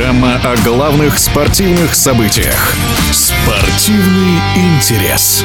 Программа о главных спортивных событиях. Спортивный интерес.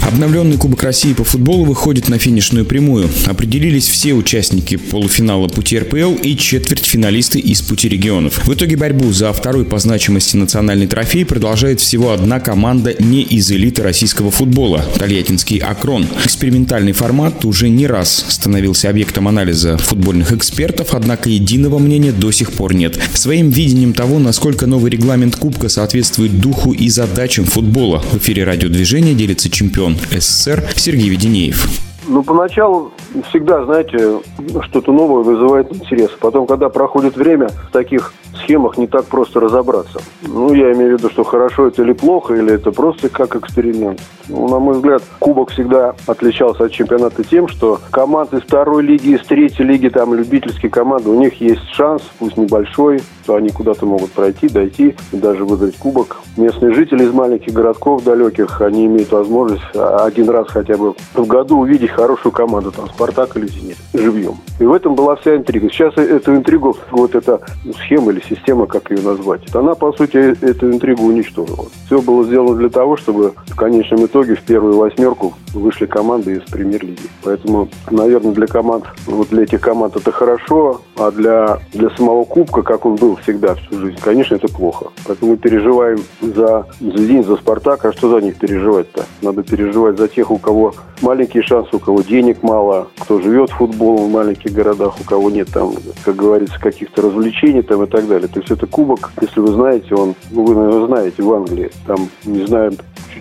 Обновленный Кубок России по футболу выходит на финишную прямую. Определились все участники полуфинала пути РПЛ и четвертьфиналисты из пути регионов. В итоге борьбу за второй по значимости национальный трофей продолжает всего одна команда не из элиты российского футбола – Тольяттинский «Акрон». Экспериментальный формат уже не раз становился объектом анализа футбольных экспертов, однако единого мнения до сих пор нет. Своим видением того, насколько новый регламент Кубка соответствует духу и задачам футбола, в эфире радиодвижения делится чемпион СССР Сергей Веденеев. Ну, поначалу всегда, знаете, что-то новое вызывает интерес. Потом, когда проходит время, в таких схемах не так просто разобраться. Ну, я имею в виду, что хорошо это или плохо, или это просто как эксперимент. Ну, на мой взгляд, Кубок всегда отличался от чемпионата тем, что команды второй лиги, из третьей лиги, там, любительские команды, у них есть шанс, пусть небольшой, что они куда-то могут пройти, дойти и даже выиграть Кубок. Местные жители из маленьких городков далеких, они имеют возможность один раз хотя бы в году увидеть хорошую команду, там, Спартак или Зенит, живьем. И в этом была вся интрига. Сейчас эту интригу, вот эта схема или система, как ее назвать, она, по сути, эту интригу уничтожила. Все было сделано для того, чтобы в конечном итоге в первую восьмерку вышли команды из премьер-лиги. Поэтому, наверное, для команд, вот для этих команд это хорошо, а для, для самого Кубка, как он был всегда всю жизнь, конечно, это плохо. Поэтому мы переживаем за, за Зенит, за Спартак, а что за них переживать-то? Надо переживать за тех, у кого маленькие шансы, кого денег мало, кто живет футболом в маленьких городах, у кого нет там, как говорится, каких-то развлечений там и так далее. То есть это кубок, если вы знаете, он, ну, вы, наверное, знаете, в Англии, там, не знаю,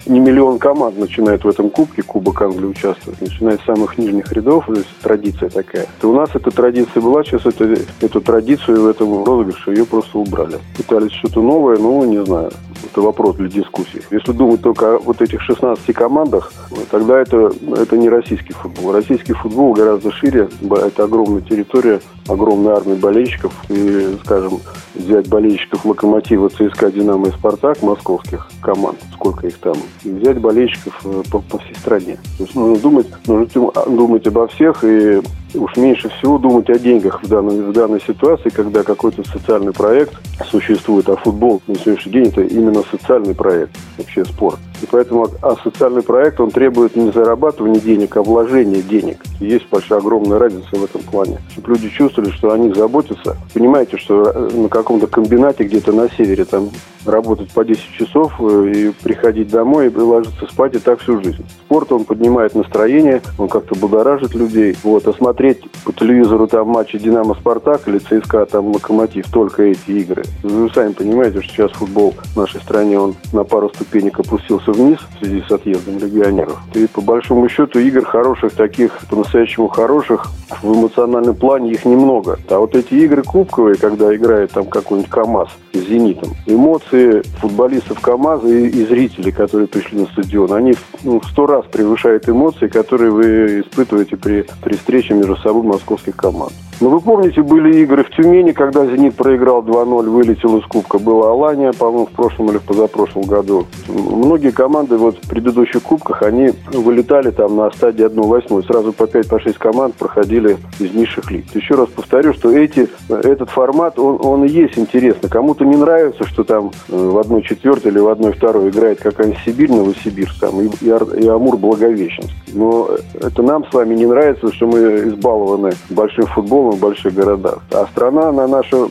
не миллион команд начинает в этом кубке, Кубок Англии участвовать, начиная с самых нижних рядов, то есть традиция такая. То у нас эта традиция была, сейчас это, эту традицию в этом розыгрыше ее просто убрали. Пытались что-то новое, ну, не знаю это вопрос для дискуссии. Если думать только о вот этих 16 командах, тогда это, это не российский футбол. Российский футбол гораздо шире, это огромная территория, огромная армия болельщиков. И, скажем, взять болельщиков Локомотива, ЦСКА, Динамо и Спартак, московских команд, сколько их там, и взять болельщиков э, по, по всей стране. То есть нужно думать, нужно думать обо всех и уж меньше всего думать о деньгах в данной, в данной ситуации, когда какой-то социальный проект существует, а футбол на сегодняшний день это именно социальный проект, вообще спорт. И поэтому а социальный проект, он требует не зарабатывания денег, а вложения денег. И есть большая огромная разница в этом плане. Чтобы люди чувствовали, что о них заботятся. Понимаете, что э, на каком-то комбинате где-то на севере там работать по 10 часов э, и приходить домой и ложиться спать и так всю жизнь. Спорт, он поднимает настроение, он как-то будоражит людей. Вот, а смотреть по телевизору там матчи «Динамо-Спартак» или «ЦСКА» там «Локомотив» только эти игры. Вы сами понимаете, что сейчас футбол в нашей стране, он на пару ступенек опустился вниз в связи с отъездом легионеров. И по большому счету игр хороших, таких по-настоящему хороших, в эмоциональном плане их немного. А вот эти игры кубковые, когда играет там какой-нибудь КАМАЗ с «Зенитом», эмоции футболистов КАМАЗа и, и зрителей, которые пришли на стадион, они ну, в сто раз превышают эмоции, которые вы испытываете при, при встрече между собой московских команд. Ну, вы помните, были игры в Тюмени, когда «Зенит» проиграл 2-0, вылетел из Кубка. Была Алания, по-моему, в прошлом или в позапрошлом году. Многие команды вот в предыдущих Кубках, они вылетали там на стадии 1-8. Сразу по 5-6 по команд проходили из низших лиг. Еще раз повторю, что эти, этот формат, он, он и есть интересно. Кому-то не нравится, что там э, в 1-4 или в 1-2 играет какая-нибудь Сибирь, Новосибирск там, и, и, и Амур Благовещенск. Но это нам с вами не нравится, что мы избалованы большим футболом в больших городах. А страна, она наша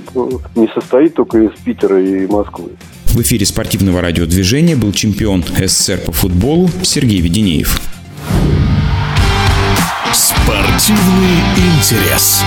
не состоит только из Питера и Москвы. В эфире спортивного радиодвижения был чемпион СССР по футболу Сергей Веденеев. Спортивный интерес.